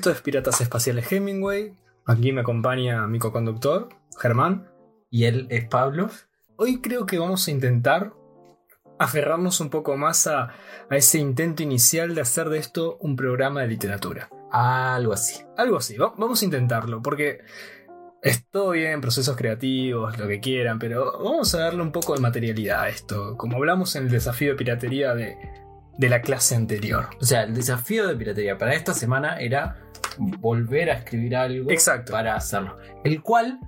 Esto es Piratas Espaciales Hemingway. Aquí me acompaña mi co-conductor, Germán. Y él es Pablo. Hoy creo que vamos a intentar aferrarnos un poco más a, a ese intento inicial de hacer de esto un programa de literatura. Algo así. Algo así, va- vamos a intentarlo, porque es todo bien, procesos creativos, lo que quieran, pero vamos a darle un poco de materialidad a esto, como hablamos en el desafío de piratería de, de la clase anterior. O sea, el desafío de piratería para esta semana era volver a escribir algo Exacto. para hacerlo. El cual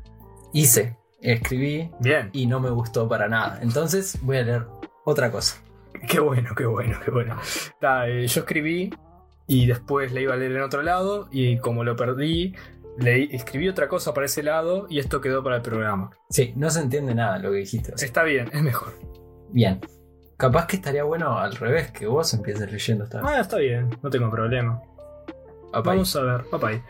hice, escribí Bien, y no me gustó para nada. Entonces voy a leer otra cosa. qué bueno, qué bueno, qué bueno. Ta, eh, yo escribí y después la iba a leer en otro lado y como lo perdí, leí, escribí otra cosa para ese lado y esto quedó para el programa. Sí, no se entiende nada lo que dijiste. Está bien, es mejor. bien. Capaz que estaría bueno al revés, que vos empieces leyendo esta Ah, está bien, no tengo problema. Vamos a ver, papay.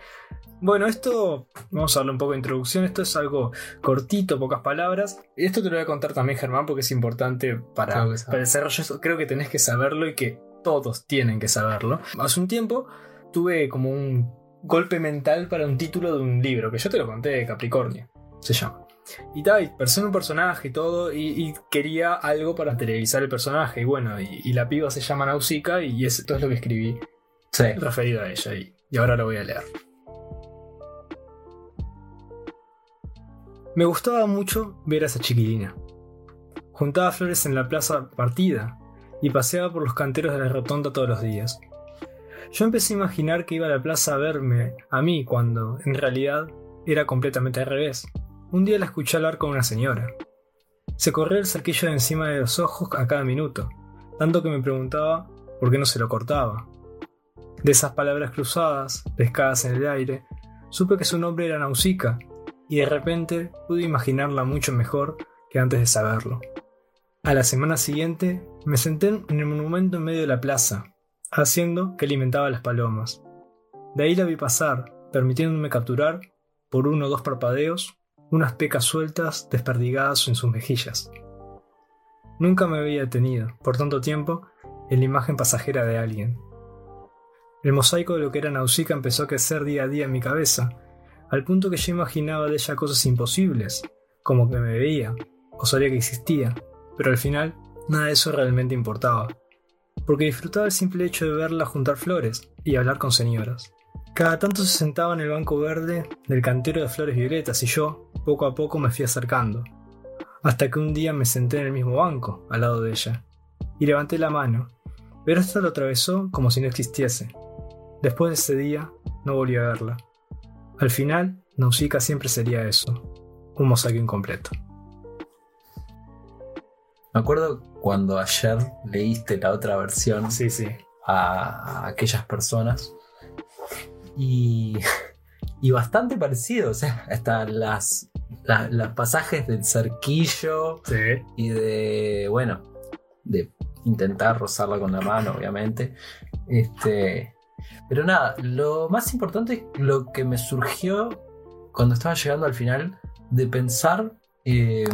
Bueno, esto, vamos a darle un poco de introducción. Esto es algo cortito, pocas palabras. Y esto te lo voy a contar también, Germán, porque es importante para, para el desarrollo. Creo que tenés que saberlo y que todos tienen que saberlo. Hace un tiempo tuve como un golpe mental para un título de un libro, que yo te lo conté, Capricornio, se llama. Y tal, en un personaje y todo, y, y quería algo para televisar el personaje. Y bueno, y, y la piba se llama Nausicaa, y esto es lo que escribí Sí. referido a ella y, y ahora lo voy a leer. Me gustaba mucho ver a esa chiquilina. Juntaba flores en la plaza partida y paseaba por los canteros de la rotonda todos los días. Yo empecé a imaginar que iba a la plaza a verme a mí cuando, en realidad, era completamente al revés. Un día la escuché hablar con una señora. Se corría el cerquillo de encima de los ojos a cada minuto, tanto que me preguntaba por qué no se lo cortaba. De esas palabras cruzadas, pescadas en el aire, supe que su nombre era Nausicaa, y de repente pude imaginarla mucho mejor que antes de saberlo. A la semana siguiente me senté en el monumento en medio de la plaza, haciendo que alimentaba a las palomas. De ahí la vi pasar, permitiéndome capturar, por uno o dos parpadeos, unas pecas sueltas desperdigadas en sus mejillas. Nunca me había detenido, por tanto tiempo, en la imagen pasajera de alguien. El mosaico de lo que era Nausicaa empezó a crecer día a día en mi cabeza, al punto que yo imaginaba de ella cosas imposibles, como que me veía, o sabía que existía, pero al final nada de eso realmente importaba, porque disfrutaba el simple hecho de verla juntar flores y hablar con señoras. Cada tanto se sentaba en el banco verde del cantero de flores violetas y yo, poco a poco, me fui acercando, hasta que un día me senté en el mismo banco, al lado de ella, y levanté la mano, pero esta lo atravesó como si no existiese. Después de ese día, no volví a verla. Al final, Nausicaa siempre sería eso, un mosaico incompleto. Me acuerdo cuando ayer leíste la otra versión Sí, sí. a, aquellas personas. Y, y bastante parecido, o sea, hasta las, la- los pasajes del cerquillo Sí. y de, bueno, de intentar rozarla con la mano, obviamente. Este, pero nada, lo más importante es lo que me surgió cuando estaba llegando al final de pensar, eh,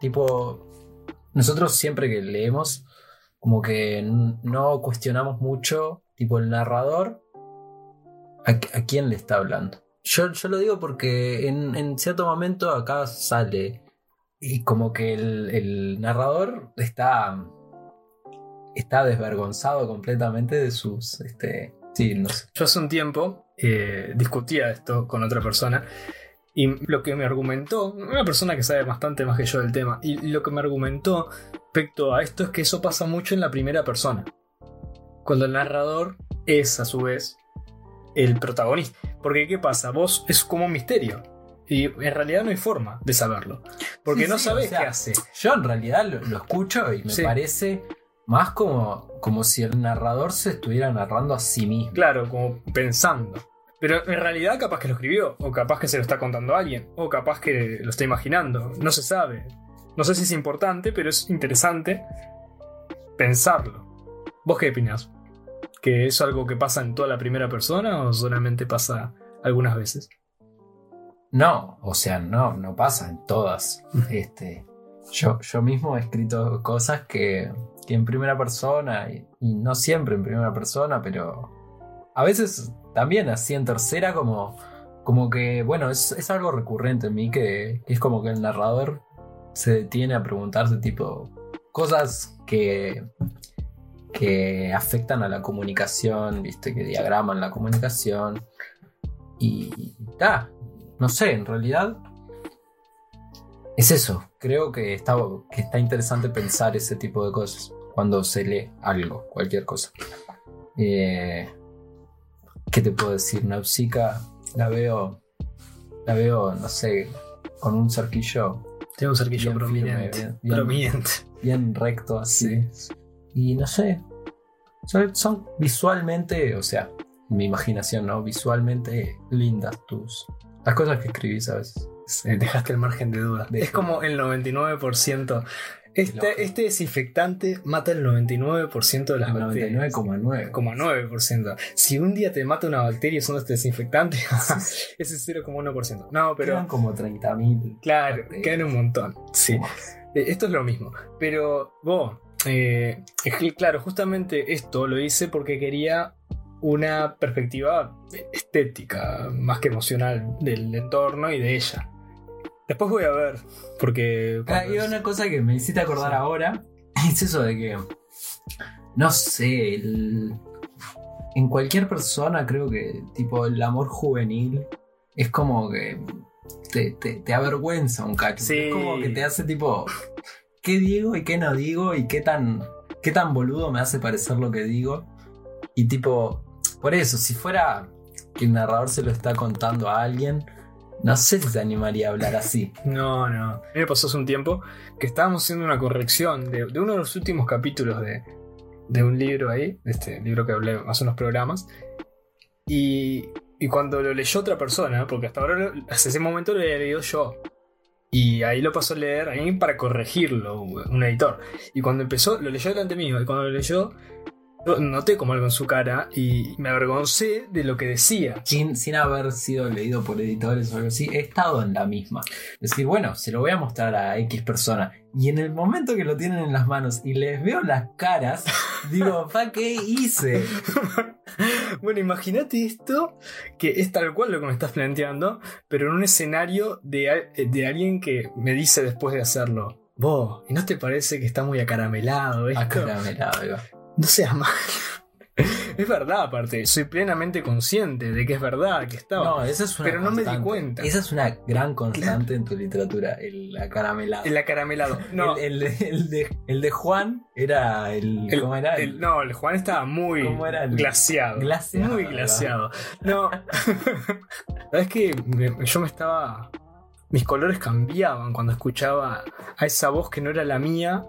tipo, nosotros siempre que leemos, como que no cuestionamos mucho, tipo, el narrador, a, quién le está hablando. Yo, yo lo digo porque en, en cierto momento acá sale y como que el, el narrador está está desvergonzado completamente de sus este sí no sé Yo hace un tiempo eh, discutía esto con otra persona y lo que me argumentó, una persona que sabe bastante más que yo del tema, y lo que me argumentó respecto a esto es que eso pasa mucho en la primera persona. Cuando el narrador es a su vez el protagonista. Porque ¿qué pasa? Vos es como un misterio. Y en realidad no hay forma de saberlo. Porque Sí, no sí, sabes o sea, qué hace. yo en realidad lo, lo escucho y me Sí. parece más como como si el narrador se estuviera narrando a sí mismo Claro, como pensando. Pero en realidad capaz que lo escribió, o capaz que se lo está contando a alguien, o capaz que lo está imaginando, no se sabe. No sé si es importante, pero es interesante pensarlo. ¿Vos qué opinás? ¿Que es algo que pasa en toda la primera persona o solamente pasa algunas veces? no o sea no no pasa en todas este yo yo mismo he escrito cosas que, que en primera persona y, no siempre en primera persona pero a veces también así en tercera como, como que, bueno, es, es algo recurrente en mí que, es como que el narrador se detiene a preguntarse tipo cosas que, que afectan a la comunicación, viste, que diagraman la comunicación. Y ah, no sé, en realidad es eso. Creo que está, que está interesante pensar ese tipo de cosas cuando se lee algo, cualquier cosa. Eh, ¿Qué te puedo decir? Nausicaa la veo, la veo, no sé, con un cerquillo. Tiene un cerquillo Bien prominente. firme, bien- prominente. bien recto así. Y no sé. Son, son visualmente, o sea, mi imaginación, ¿no? Visualmente lindas tus. Las cosas que escribís a veces. Dejaste el margen de duda. Dejé. Es como el 99%. Este, este desinfectante mata el 99% de las bacterias. 99,9. 0,9%. Si un día te mata una bacteria usando este desinfectante, ese es 0,1%. No, pero Quedan como 30.000. claro, bacterias. quedan un montón. Sí. Eh, Esto es lo mismo. Pero vos, eh, claro, justamente esto lo hice porque quería una perspectiva estética, más que emocional, del entorno y de ella. Después voy a ver, porque... Ah, cuando- y una cosa que me hiciste acordar Sí. ahora es eso de que, no sé, el- en cualquier persona creo que tipo el amor juvenil es como que te, te- te avergüenza un cacho. Sí. Es como que te hace tipo, ¿qué digo y qué no digo? Y qué tan, qué tan boludo me hace parecer lo que digo. Y tipo, por eso, si fuera que el narrador se lo está contando a alguien, no sé si se animaría a hablar así. No, no. A mí me pasó hace un tiempo que estábamos haciendo una corrección de, uno de los últimos capítulos de, de un libro ahí, de este libro que hablé hace unos programas. Y, y cuando lo leyó otra persona, porque hasta ahora, hasta ese momento lo había leído yo. Y ahí lo pasó a leer alguien para corregirlo, un editor. Y cuando empezó, lo leyó delante mío. Y cuando lo leyó, noté como algo en su cara y me avergoncé de lo que decía. sin, sin haber sido leído por editores o algo así, he estado en la misma. Es decir, bueno, se lo voy a mostrar a X persona. Y en el momento que lo tienen en las manos y les veo las caras, digo, ¿pa qué hice? Bueno, imagínate esto, que es tal cual lo que me estás planteando, pero en un escenario de, de alguien que me dice después de hacerlo, vos, ¿y no te parece que está muy acaramelado esto? Acaramelado, digo. No seas mal. es verdad, aparte, soy plenamente consciente de que es verdad, que estaba. No, esa es una Pero no me di cuenta. Esa es una gran constante en tu literatura, el acaramelado. El acaramelado. No, el, el- el de, el de Juan era el. ¿Cómo era? no, el Juan estaba muy ¿Cómo era el- glaciado. Glaciado, Muy glaciado. No. ¿Sabes qué? Me- yo me estaba. Mis colores cambiaban cuando escuchaba a esa voz que no era la mía.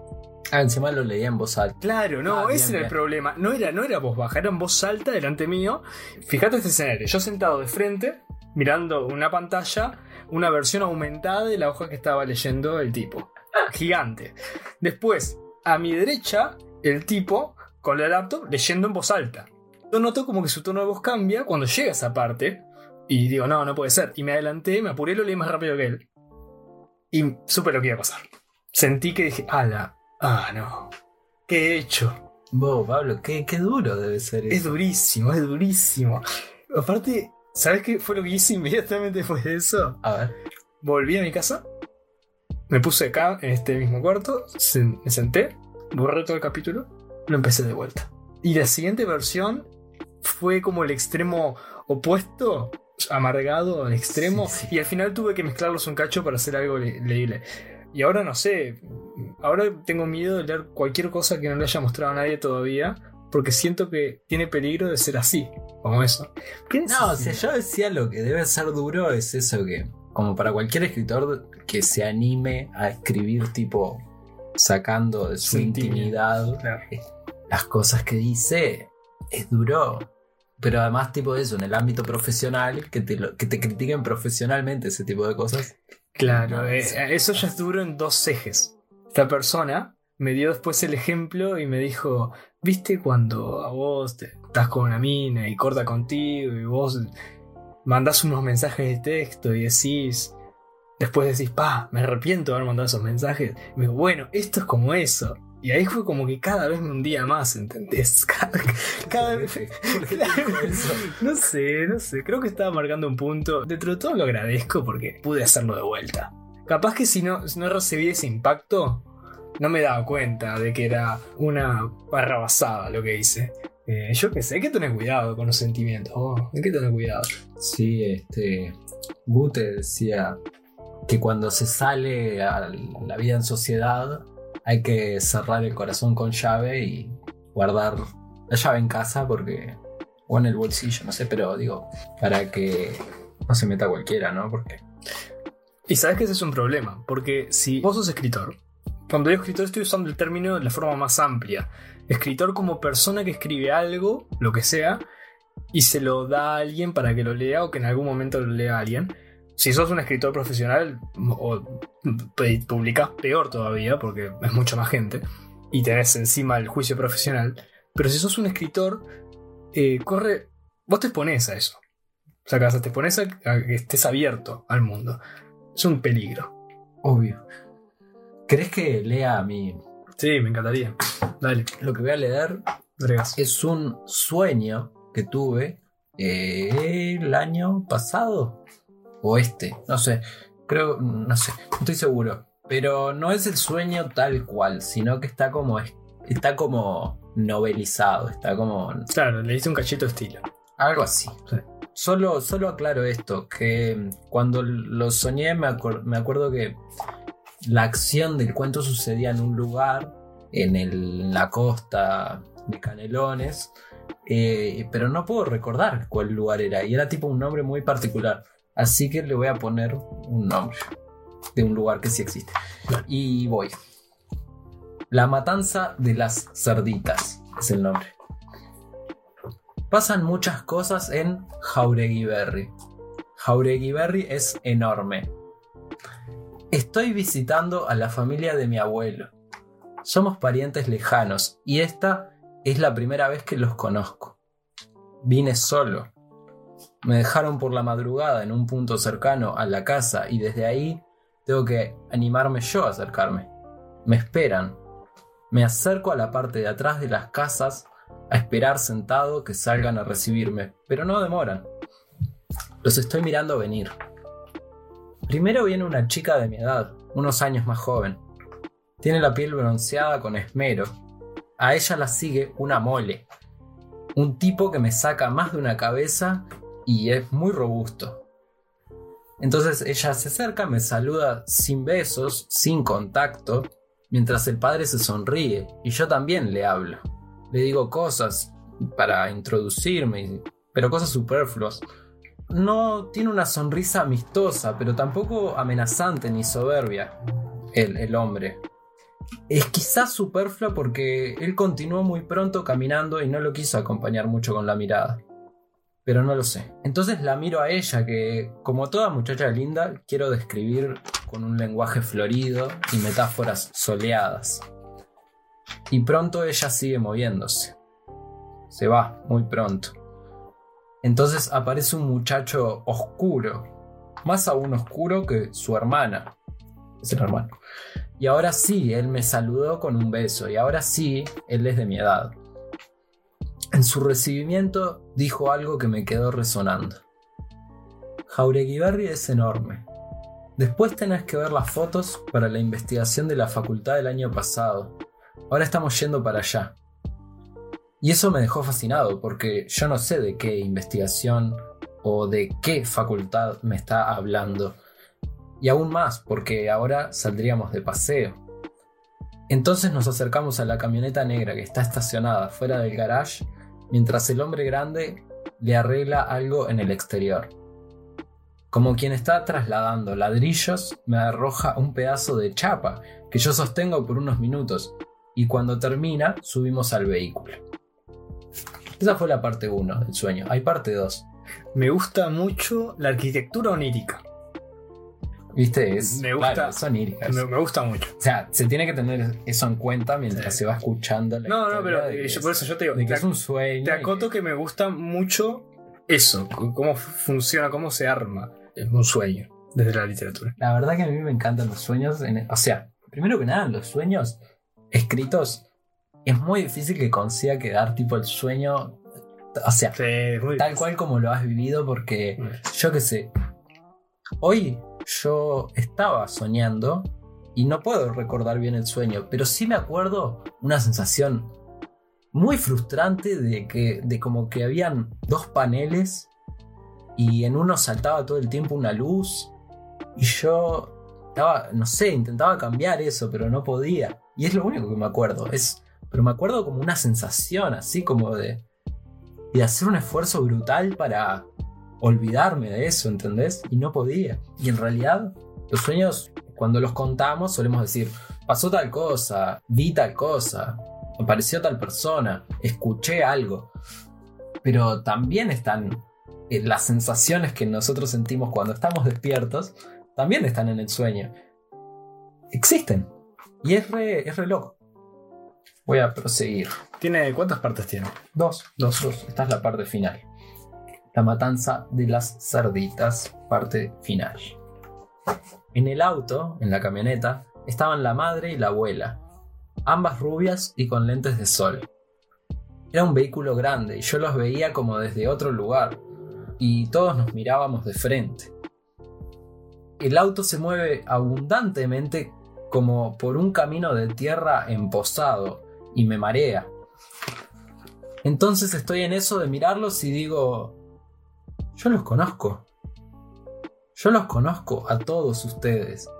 Ah, encima lo leía en voz alta. Claro, no, Ah, bien, ese era el bien. problema. No era, no era voz baja, era en voz alta delante mío. Fíjate este escenario. Yo sentado de frente, mirando una pantalla, una versión aumentada de la hoja que estaba leyendo el tipo. Gigante. Después, a mi derecha, el tipo con la laptop leyendo en voz alta. Yo noto como que su tono de voz cambia cuando llega a esa parte. Y digo, no, no puede ser. Y me adelanté, me apuré, lo leí más rápido que él. Y supe lo que iba a pasar. Sentí que dije, ala, ah, no. ¿Qué he hecho? Vos, Pablo, qué, qué duro debe ser Es eso. durísimo, es durísimo. Aparte, ¿sabes qué fue lo que hice inmediatamente después de eso? A ver. Volví a mi casa, me puse acá en este mismo cuarto, me senté, borré todo el capítulo, lo empecé de vuelta. Y la siguiente versión fue como el extremo opuesto, amargado al extremo, Sí, sí. y al final tuve que mezclarlos un cacho para hacer algo le- leíble. Y ahora no sé, ahora tengo miedo de leer cualquier cosa que no le haya mostrado a nadie todavía, porque siento que tiene peligro de ser así, como eso. ¿Qué No, o sea, yo decía lo que debe ser duro es eso que, como para cualquier escritor que se anime a escribir tipo sacando de su intimidad. Claro. las cosas que dice, es duro. Pero además tipo de eso, en el ámbito profesional, que te, lo- que te critiquen profesionalmente ese tipo de cosas. Claro, No, eh, eso ya es duro en dos ejes. Esta persona me dio después el ejemplo y me dijo, ¿viste cuando a vos te, estás con una mina y corta contigo y vos mandás unos mensajes de texto y decís, después decís, pa, me arrepiento de haber mandado esos mensajes? Y me dijo, bueno, esto es como eso. Y ahí fue como que cada vez me hundía más, ¿entendés? Cada, cada vez. No sé, no sé. Creo que estaba marcando un punto. Dentro de todo lo agradezco porque pude hacerlo de vuelta. Capaz que si no, no recibí ese impacto, no me daba cuenta de que era una barrabasada lo que hice. Eh, yo qué sé, hay que tener cuidado con los sentimientos. vos, hay que tener cuidado. Sí, este. Bute decía que cuando se sale a la vida en sociedad hay que cerrar el corazón con llave y guardar la llave en casa porque. o en el bolsillo, no sé, pero digo, para que no se meta cualquiera, ¿no? Porque. Y sabes que ese es un problema, porque si vos sos escritor, cuando digo escritor estoy usando el término de la forma más amplia. Escritor como persona que escribe algo, lo que sea, y se lo da a alguien para que lo lea o que en algún momento lo lea a alguien. Si sos un escritor profesional o publicás peor todavía, porque es mucha más gente, y tenés encima el juicio profesional, pero si sos un escritor, eh, corre, vos te expones a eso. O sea, te expones a, a que estés abierto al mundo. Es un peligro. Obvio. ¿Crees que lea a mi. Sí, me encantaría. Dale, Lo que voy a leer Dregas. es un sueño que tuve eh, el año pasado. O este, no sé. Creo, no sé, no estoy seguro. Pero no es el sueño tal cual, sino que está como. Está como novelizado, está como. Claro, le hice un cachito estilo. Algo así. Sí. Solo, solo aclaro esto, que cuando lo soñé me, acuer- me acuerdo que la acción del cuento sucedía en un lugar, en la costa de Canelones, eh, pero no puedo recordar cuál lugar era, y era tipo un nombre muy particular, así que le voy a poner un nombre de un lugar que sí existe. Y voy. La matanza de las cerditas es el nombre. Pasan muchas cosas en Jauregui Berry. Jauregui Berry es enorme. Estoy visitando a la familia de mi abuelo. Somos parientes lejanos y esta es la primera vez que los conozco. Vine solo. Me dejaron por la madrugada en un punto cercano a la casa y desde ahí tengo que animarme yo a acercarme. Me esperan. Me acerco a la parte de atrás de las casas a esperar sentado que salgan a recibirme, pero no demoran. Los estoy mirando venir. Primero viene una chica de mi edad, unos años más joven. Tiene la piel bronceada con esmero. A ella la sigue una mole. Un tipo que me saca más de una cabeza y es muy robusto. Entonces ella se acerca, me saluda sin besos, sin contacto, mientras el padre se sonríe y yo también le hablo. Le digo cosas para introducirme, pero cosas superfluas. No tiene una sonrisa amistosa, pero tampoco amenazante ni soberbia. El, el hombre. Es quizás superflua porque él continuó muy pronto caminando y no lo quiso acompañar mucho con la mirada. Pero no lo sé. Entonces la miro a ella que, como toda muchacha linda, quiero describir con un lenguaje florido y metáforas soleadas. Y pronto ella sigue moviéndose. Se va, muy pronto. Entonces aparece un muchacho oscuro, más aún oscuro que su hermana. Es el hermano. Y ahora sí, él me saludó con un beso, y ahora sí, él es de mi edad. En su recibimiento dijo algo que me quedó resonando. Jaureguiberri es enorme. Después tenés que ver las fotos para la investigación de la facultad del año pasado. Ahora estamos yendo para allá. Y eso me dejó fascinado porque yo no sé de qué investigación o de qué facultad me está hablando. Y aún más porque ahora saldríamos de paseo. Entonces nos acercamos a la camioneta negra que está estacionada fuera del garage mientras el hombre grande le arregla algo en el exterior. Como quien está trasladando ladrillos, me arroja un pedazo de chapa que yo sostengo por unos minutos y cuando termina subimos al vehículo. Esa fue la parte 1 del sueño. Hay parte 2. Me gusta mucho la arquitectura onírica. ¿Viste? Es, Me gusta- claro, son. Me, me gusta mucho. O sea, se tiene que tener eso en cuenta mientras Sí. se va escuchando la No, no, pero eh, yo- es- por eso yo te digo, de que te, es un sueño. te acoto que me gusta mucho eso, cómo funciona, cómo se arma un sueño desde la literatura. La verdad que a mí me encantan los sueños. en- o sea, primero que nada, los sueños escritos, es muy difícil que consiga quedar tipo el sueño, o sea, Sí, tal cual como lo has vivido, porque yo qué sé, hoy yo estaba soñando y no puedo recordar bien el sueño, pero sí me acuerdo una sensación muy frustrante de que de como que habían dos paneles y en uno saltaba todo el tiempo una luz y yo estaba, no sé, intentaba cambiar eso, pero no podía. Y es lo único que me acuerdo, es pero me acuerdo como una sensación así como de de hacer un esfuerzo brutal para olvidarme de eso, ¿entendés? Y no podía. Y en realidad, los sueños, cuando los contamos, solemos decir, pasó tal cosa, vi tal cosa, apareció tal persona, escuché algo. Pero también están eh, las sensaciones que nosotros sentimos cuando estamos despiertos, también están en el sueño. Existen. Y es re, es re loco. Voy a proseguir. ¿Tiene, ¿Cuántas partes tiene? Dos. Dos. Esta es la parte final. La matanza de las cerditas, parte final. En el auto, en la camioneta, estaban la madre y la abuela, ambas rubias y con lentes de sol. Era un vehículo grande y yo los veía como desde otro lugar, y todos nos mirábamos de frente. El auto se mueve abundantemente como por un camino de tierra emposado y me marea. Entonces estoy en eso de mirarlos y digo, yo los conozco. Yo los conozco a todos ustedes.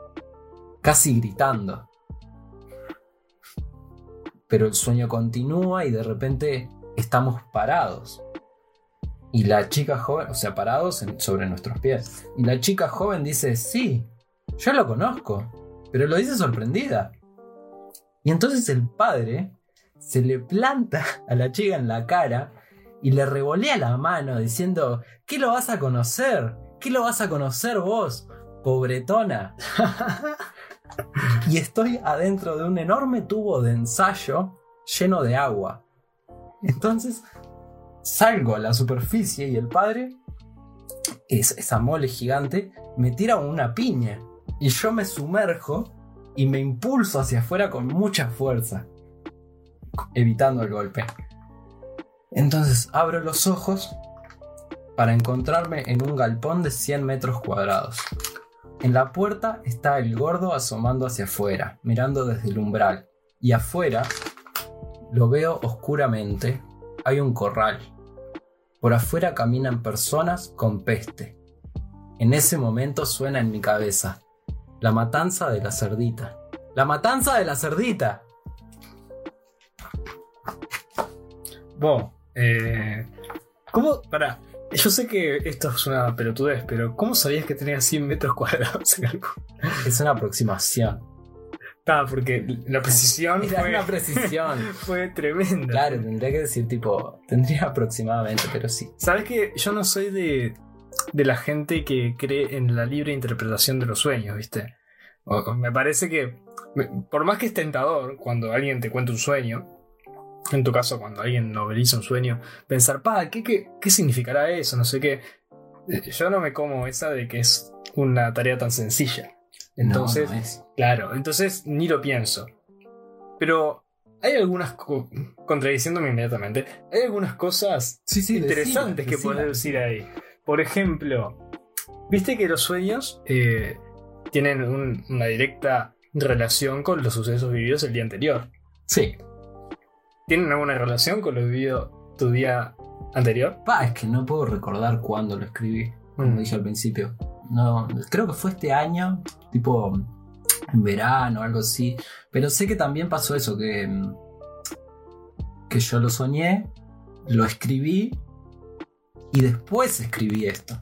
Casi gritando. Pero el sueño continúa y de repente estamos parados. Y la chica joven, o sea, parados sobre nuestros pies. Y la chica joven dice, sí, yo lo conozco. Pero lo dice sorprendida. Y entonces el padre se le planta a la chica en la cara y le revolea la mano diciendo, ¿qué lo vas a conocer? ¿Qué lo vas a conocer vos, pobretona? y estoy adentro de un enorme tubo de ensayo lleno de agua. Entonces salgo a la superficie y el padre, es, esa mole gigante, me tira una piña. Y yo me sumerjo y me impulso hacia afuera con mucha fuerza, evitando el golpe. Entonces abro los ojos para encontrarme en un galpón de 100 metros cuadrados. En la puerta está el gordo asomando hacia afuera, mirando desde el umbral. Y afuera lo veo oscuramente. Hay un corral. Por afuera caminan personas con peste. En ese momento suena en mi cabeza. La matanza de la cerdita. ¡La matanza de la cerdita! Vos, eh, ¿cómo? Pará, yo sé que esto es una pelotudez, pero ¿cómo sabías que tenías 100 metros cuadrados en algo? Es una aproximación. Ah, porque la precisión Era fue, una precisión. fue tremenda. Claro, tendría que decir tipo, tendría aproximadamente, pero sí. Sabes que yo no soy de, de la gente que cree en la libre interpretación de los sueños, ¿viste? O- me parece que, por más que es tentador cuando alguien te cuenta un sueño, en tu caso cuando alguien noveliza un sueño, pensar, pa, ¿qué, qué, qué significará eso? No sé qué. Eh, Yo no me como esa de que es una tarea tan sencilla. Entonces, No, no es. Claro, entonces ni lo pienso. Pero hay algunas, co- contradiciéndome inmediatamente, hay algunas cosas Sí, sí, interesantes que puedes decir ahí. Por ejemplo, viste que los sueños eh, tienen un- una directa relación con los sucesos vividos el día anterior. Sí. ¿Tienen alguna relación con lo vivido tu día anterior? Pa, es que no puedo recordar cuándo lo escribí, como Mm. dije al principio. No, creo que fue este año, tipo en verano o algo así. Pero sé que también pasó eso, que, que yo lo soñé, lo escribí y después escribí esto.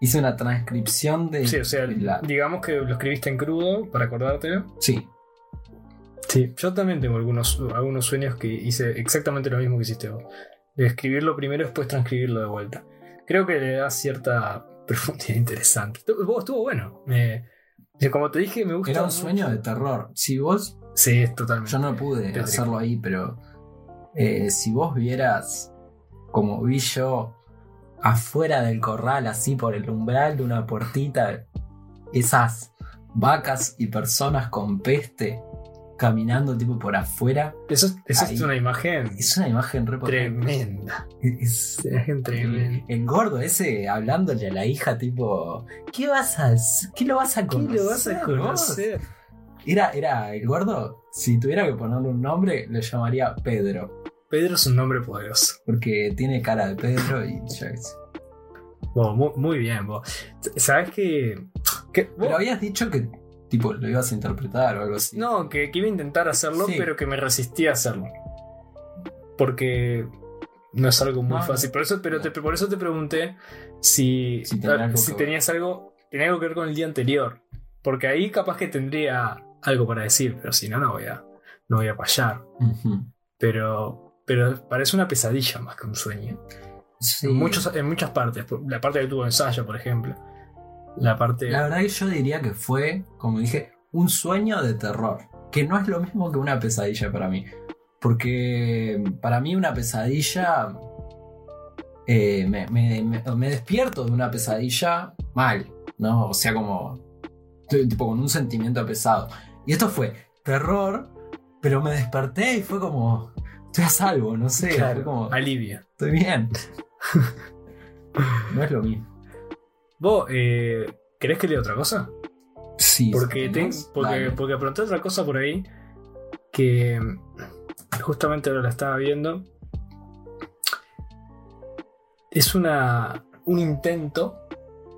Hice una transcripción de... Sí, o sea, la- digamos que lo escribiste en crudo para acordártelo. Sí, Sí, yo también tengo algunos, algunos sueños que hice exactamente lo mismo que hiciste vos. De escribirlo primero y después transcribirlo de vuelta. Creo que le da cierta profundidad interesante. Estuvo, estuvo bueno. Me- como te dije, me gusta. era un mucho. sueño de terror. Si vos Sí, es totalmente. Yo no pude Tétrico. hacerlo ahí, pero eh, si vos vieras como vi yo afuera del corral, así por el umbral de una puertita, esas vacas y personas con peste caminando tipo por afuera. Eso, eso Ahí. es una imagen Es una imagen re tremenda. Es- Una imagen tremenda. el gordo ese hablándole a la hija tipo, ¿qué vas a? ¿Qué lo vas a ¿Qué conocer? lo vas a vos?" conocer? Era, era el gordo, si tuviera que ponerle un nombre, le llamaría Pedro. Pedro es un nombre poderoso. Porque tiene cara de Pedro y ya qué muy, muy bien, vos. ¿Sabes qué? que vos- Pero habías dicho que tipo lo ibas a interpretar o algo así. No, que, que iba a intentar hacerlo, Sí. pero que me resistí a hacerlo. Porque no es algo muy No, fácil. Por eso, pero te- por eso te pregunté si, Si tenía algo si tenías algo, tenía algo que ver con el día anterior. Porque ahí capaz que tendría algo para decir, pero si no, no voy a, no voy a fallar. Pero, pero parece una pesadilla más que un sueño. Sí. En, muchos, en muchas partes. La parte que tuvo ensayo, por ejemplo. La parte. La verdad que yo diría que fue, como dije, un sueño de terror. Que no es lo mismo que una pesadilla para mí. Porque para mí una pesadilla... eh, me, me- me- me despierto de una pesadilla mal, ¿no? O sea, como... tipo con un sentimiento pesado. Y esto fue terror, pero me desperté y fue como... Estoy a salvo, no sé. Claro, fue como... alivio. Estoy bien. no es lo mismo. ¿Vos eh, querés que lea otra cosa? Sí. Porque, ten- porque, porque apunté otra cosa por ahí que justamente ahora la estaba viendo. Es una un intento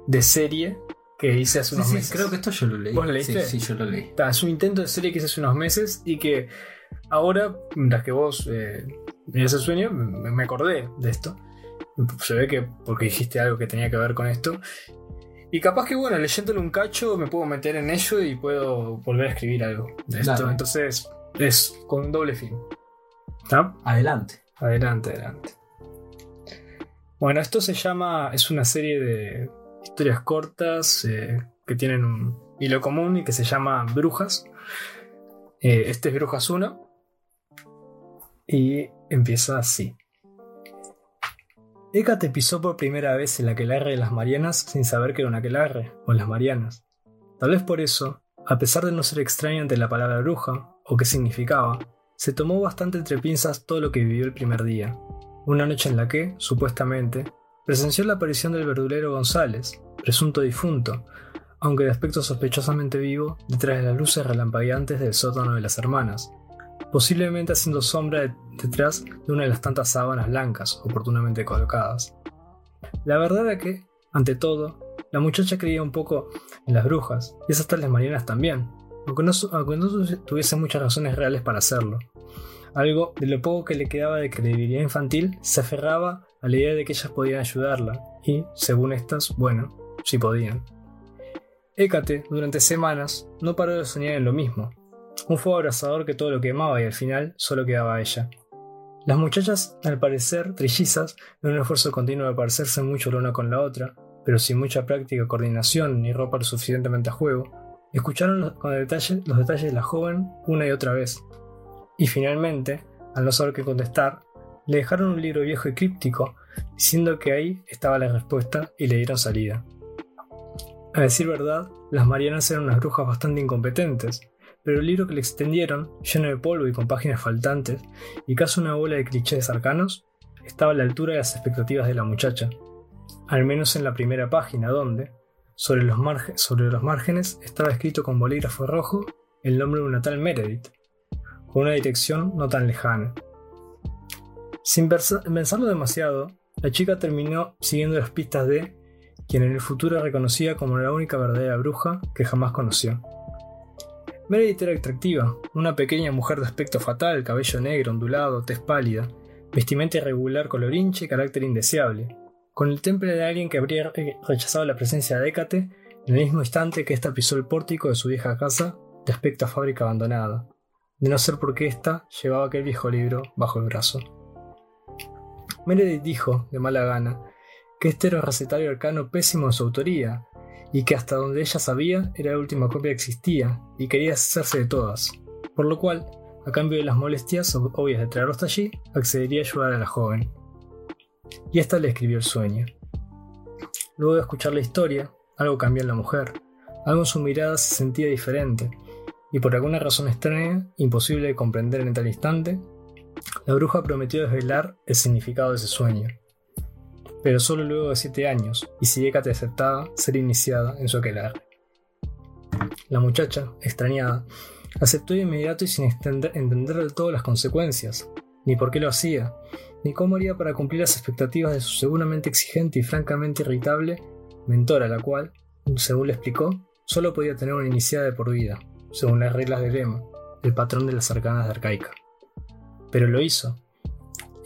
de serie que hice hace unos sí, meses. creo que esto yo lo leí. ¿Vos lo leíste? Sí, sí, yo lo leí. Ta, es un intento de serie que hice hace unos meses y que ahora, mientras que vos eh, el sueño, me, me acordé de esto. Se ve que porque dijiste algo que tenía que ver con esto. Y capaz que, bueno, leyéndole un cacho me puedo meter en ello y puedo volver a escribir algo de esto. Dale. Entonces, es con un doble fin. ¿Está? Adelante. Adelante, adelante. Bueno, esto se llama. Es una serie de historias cortas eh, que tienen un hilo común y que se llama Brujas. Eh, este es Brujas 1. Y empieza así. Hécate pisó por primera vez el aquelarre de las Marianas sin saber que era un aquelarre, o las Marianas. Tal vez por eso, a pesar de no ser extraño ante la palabra bruja, o qué significaba, se tomó bastante entre pinzas todo lo que vivió el primer día, una noche en la que, supuestamente, presenció la aparición del verdulero González, presunto difunto, aunque de aspecto sospechosamente vivo, detrás de las luces relampagueantes del sótano de las hermanas, posiblemente haciendo sombra de- detrás de una de las tantas sábanas blancas oportunamente colocadas. La verdad era que, ante todo, la muchacha creía un poco en las brujas, y esas tales marianas también, aunque no, aunque no tu- tuviese muchas razones reales para hacerlo. Algo de lo poco que le quedaba de credibilidad infantil se aferraba a la idea de que ellas podían ayudarla, y, según estas, bueno, sí podían. Hécate, durante semanas, no paró de soñar en lo mismo. Un fuego abrasador que todo lo quemaba y al final solo quedaba ella. Las muchachas, al parecer trillizas, en un esfuerzo continuo de parecerse mucho la una con la otra, pero sin mucha práctica, coordinación ni ropa lo suficientemente a juego, escucharon con detalle, los detalles de la joven una y otra vez. Y finalmente, al no saber qué contestar, le dejaron un libro viejo y críptico, diciendo que ahí estaba la respuesta y le dieron salida. A decir verdad, las Marianas eran unas brujas bastante incompetentes, pero el libro que le extendieron, lleno de polvo y con páginas faltantes, y casi una bola de clichés arcanos, estaba a la altura de las expectativas de la muchacha, al menos en la primera página donde, sobre los, sobre los márgenes, estaba escrito con bolígrafo rojo el nombre de una tal Meredith, con una dirección no tan lejana. Sin pensarlo demasiado, la chica terminó siguiendo las pistas de quien en el futuro reconocía como la única verdadera bruja que jamás conoció. Meredith era atractiva, una pequeña mujer de aspecto fatal, cabello negro, ondulado, tez pálida, vestimenta irregular, colorinche y carácter indeseable, con el temple de alguien que habría re- rechazado la presencia de Hécate en el mismo instante que ésta pisó el pórtico de su vieja casa, de aspecto a fábrica abandonada, de no ser porque ésta llevaba aquel viejo libro bajo el brazo. Meredith dijo, de mala gana, que este era un recetario arcano pésimo de su autoría, y que hasta donde ella sabía era la última copia que existía, y quería hacerse de todas, por lo cual, a cambio de las molestias ob- obvias de traerlo hasta allí, accedería a ayudar a la joven. Y ésta le escribió el sueño. Luego de escuchar la historia, algo cambió en la mujer, algo en su mirada se sentía diferente, y por alguna razón extraña, imposible de comprender en tal instante, la bruja prometió desvelar el significado de ese sueño. Pero solo luego de siete años, y si Hécate aceptaba ser iniciada en su aquelarre. La muchacha, extrañada, aceptó de inmediato y sin entender, del todo las consecuencias, ni por qué lo hacía, ni cómo haría para cumplir las expectativas de su seguramente exigente y francamente irritable mentora, la cual, según le explicó, solo podía tener una iniciada de por vida, según las reglas del lema, el patrón de las arcanas de. Pero lo hizo,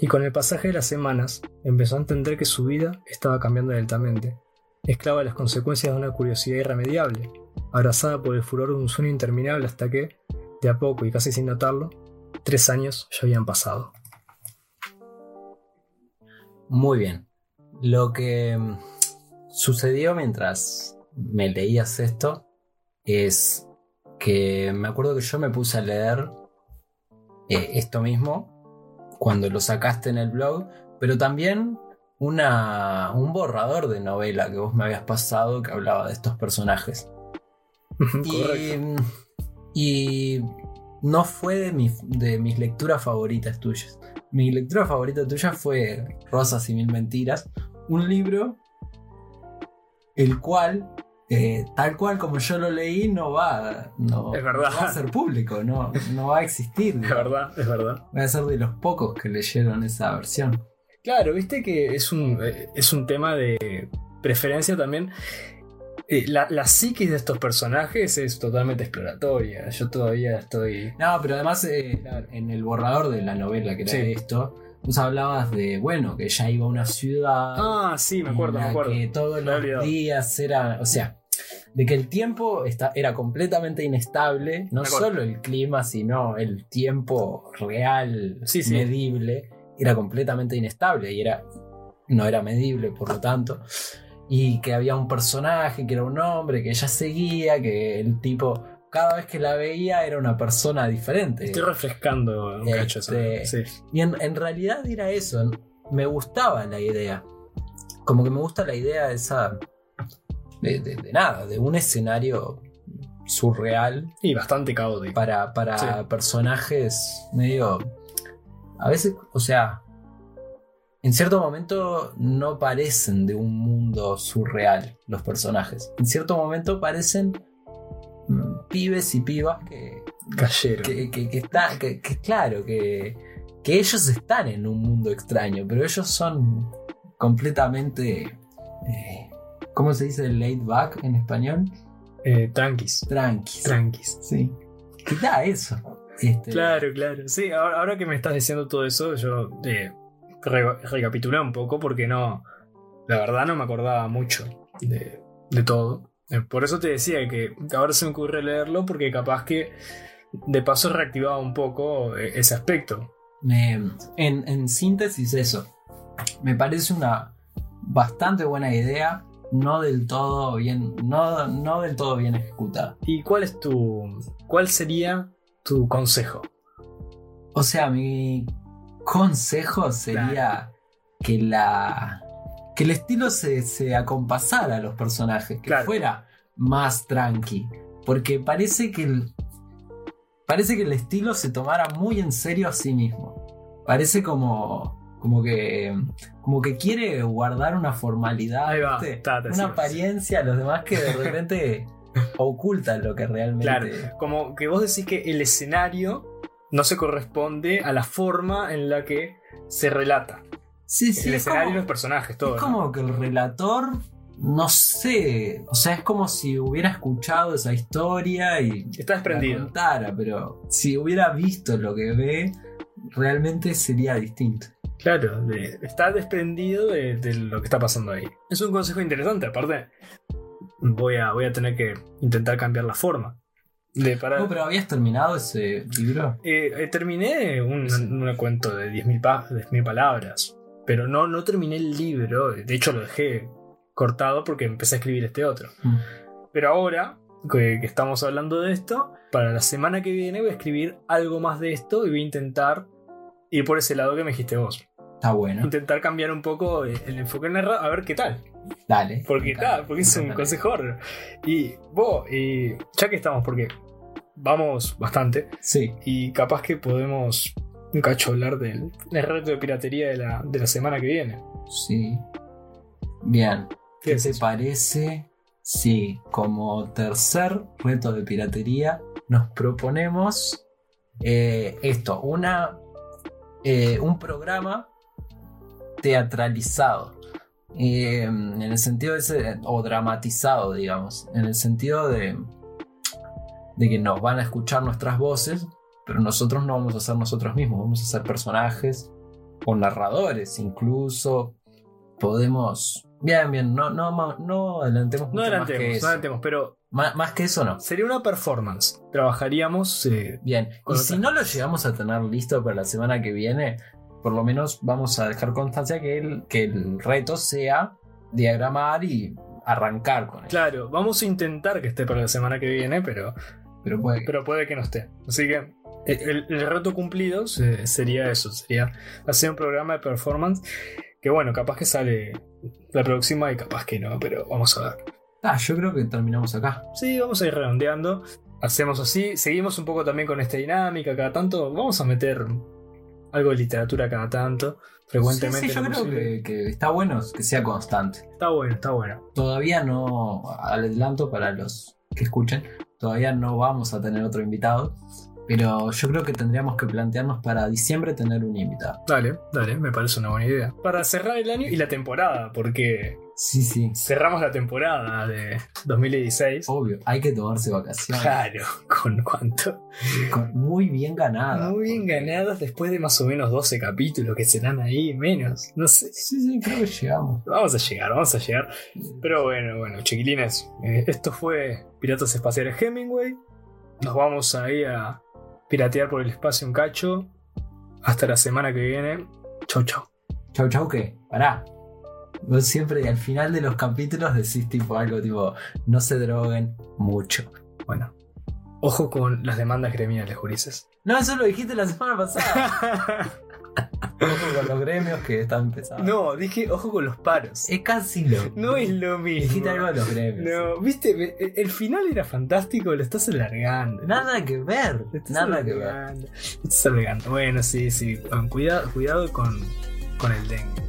y con el pasaje de las semanas empezó a entender que su vida estaba cambiando lentamente, esclava de las consecuencias de una curiosidad irremediable, abrazada por el furor de un sueño interminable hasta que, de a poco y casi sin notarlo, tres años ya habían pasado. Muy bien. Lo que mm, sucedió mientras me leías esto es que me acuerdo que yo me puse a leer eh, esto mismo cuando lo sacaste en el blog, pero también una, un borrador de novela que vos me habías pasado que hablaba de estos personajes. y, y, no fue de, de mis lecturas favoritas tuyas. Mi lectura favorita tuya fue Rosas y Mil Mentiras, un libro el cual, eh, tal cual como yo lo leí, no va, no, va a ser público, no, no va a existir. Es verdad, es verdad. Va a ser de los pocos que leyeron esa versión. Claro, viste que es un, eh, es un tema de preferencia también. Eh, la, la, psiquis de estos personajes es totalmente exploratoria. Yo todavía estoy. No, pero además, en el borrador de la novela que era esto, Vos hablabas de, bueno, que ella iba a una ciudad. Ah, sí, me acuerdo, me acuerdo. Que todos los días era. O sea, de que el tiempo está, era completamente inestable. No solo el clima, sino el tiempo real, medible. Era completamente inestable y era. No era medible, por lo tanto. Y que había un personaje que era un hombre que ella seguía, que el tipo cada vez que la veía era una persona diferente. Estoy refrescando un este, Sí. Y en, realidad era eso. Me gustaba la idea. Como que me gusta la idea de esa. De, nada, de un escenario surreal. Y bastante caótico. Para, para personajes medio. A veces, o sea. En cierto momento no parecen de un mundo surreal los personajes. En cierto momento parecen pibes y pibas que cayeron. Que, que, está, que, claro, que, que ellos están en un mundo extraño, pero ellos son completamente. Eh, ¿Cómo se dice laid back en español? Eh, tranquis. Tranquis. Tranquis. Sí. ¿Qué da eso? Este, claro, claro. Sí, ahora, que me estás diciendo todo eso, yo eh, recapitulé un poco porque no. La verdad no me acordaba mucho de, de todo. Eh, por eso te decía que ahora se me ocurre leerlo porque capaz que de paso reactivaba un poco eh, ese aspecto. en, síntesis eso, me parece una bastante buena idea, no del todo bien, no, no del todo bien ejecutada. ¿Y cuál es tu, cuál sería tu consejo? O sea, mi consejo sería que la que el estilo se, acompasara a los personajes, que fuera más tranqui. Porque parece que el. Parece que el estilo se tomara muy en serio a sí mismo. Parece como. Como que. como que quiere guardar una formalidad. una apariencia a los demás que de repente ocultan lo que realmente. Claro, como que vos decís que el escenario no se corresponde a la forma en la que se relata. Sí, sí. El escenario y los personajes, todo. Es como que el relator, no sé. O sea, es como si hubiera escuchado esa historia y. Está desprendido. Contara, pero si hubiera visto lo que ve, realmente sería distinto. Claro, está desprendido de, lo que está pasando ahí. Es un consejo interesante, aparte. Voy a, voy a tener que intentar cambiar la forma. De No, pero habías terminado ese libro. Eh, eh, terminé un, un, cuento de 10.000 palabras pero no, no terminé el libro, de hecho lo dejé cortado porque empecé a escribir este otro. Mm. Pero ahora que, estamos hablando de esto, para la semana que viene voy a escribir algo más de esto y voy a intentar ir por ese lado que me dijiste vos. Está bueno. Intentar cambiar un poco el enfoque narrado, a ver qué tal. Dale. Porque, tal, porque es un consejo. Y vos, y ya que estamos, porque vamos bastante. Sí. Y capaz que podemos un cacho hablar del, del reto de piratería de la, de la semana que viene. Sí. Bien. ¿Qué ¿Qué te eso? parece si como tercer reto de piratería nos proponemos eh, esto, una, eh, un programa teatralizado? Eh, en el sentido de ese, o dramatizado, digamos, en el sentido de, de que nos van a escuchar nuestras voces, pero nosotros no vamos a ser nosotros mismos, vamos a ser personajes o narradores, incluso podemos... Bien, bien, no, no, no adelantemos No mucho más que adelantemos, no adelantemos, pero Ma- más que eso no. sería una performance. Trabajaríamos. eh, Bien, y si no lo llegamos a tener listo para la semana que viene, por lo menos vamos a dejar constancia que el, que el reto sea diagramar y arrancar con él. claro, vamos a intentar que esté para la semana que viene, pero, Pero puede que- pero puede que no esté. Así que el, el reto cumplido se- sería eso: sería hacer un programa de performance. Que bueno, capaz que sale la próxima y capaz que no, pero vamos a ver. Ah, yo creo que terminamos acá. Sí, vamos a ir redondeando. Hacemos así, seguimos un poco también con esta dinámica cada tanto. Vamos a meter algo de literatura cada tanto, frecuentemente. Sí, sí, yo creo que, que está bueno que sea constante. Está bueno, está bueno. Todavía no, al adelanto para los que escuchen, todavía no vamos a tener otro invitado, pero yo creo que tendríamos que plantearnos para diciembre tener un invitado. Dale, dale, me parece una buena idea. Para cerrar el año y la temporada, porque Sí, sí, cerramos la temporada de 2016. obvio, hay que tomarse vacaciones. Claro, ¿con cuánto? Con- muy bien ganada. Muy bien ganadas después de más o menos 12 capítulos que serán ahí, menos. No sé. Sí, sí, creo que llegamos. Vamos a llegar, vamos a llegar. Pero bueno, bueno, chiquilines, eh, esto fue Piratas Espaciales Hemingway. Nos vamos ahí a piratear por el espacio un cacho. Hasta la semana que viene. Chau, chau. Chau, chau, ¿qué? Pará. Vos siempre al final de los capítulos decís tipo algo tipo, no se droguen mucho. Bueno, ojo con las demandas gremiales, Jurises. No, eso lo dijiste la semana pasada. Ojo con los gremios que están empezando. no, dije ojo con los paros. Es casi lo No es lo mismo. Dijiste algo de los gremios. No, viste, Me- el final era fantástico, lo estás alargando. Nada que ver. Nada que ver. alargando. Lo estás alargando. Bueno, sí, sí. Cuidado, cuidado con, con el dengue.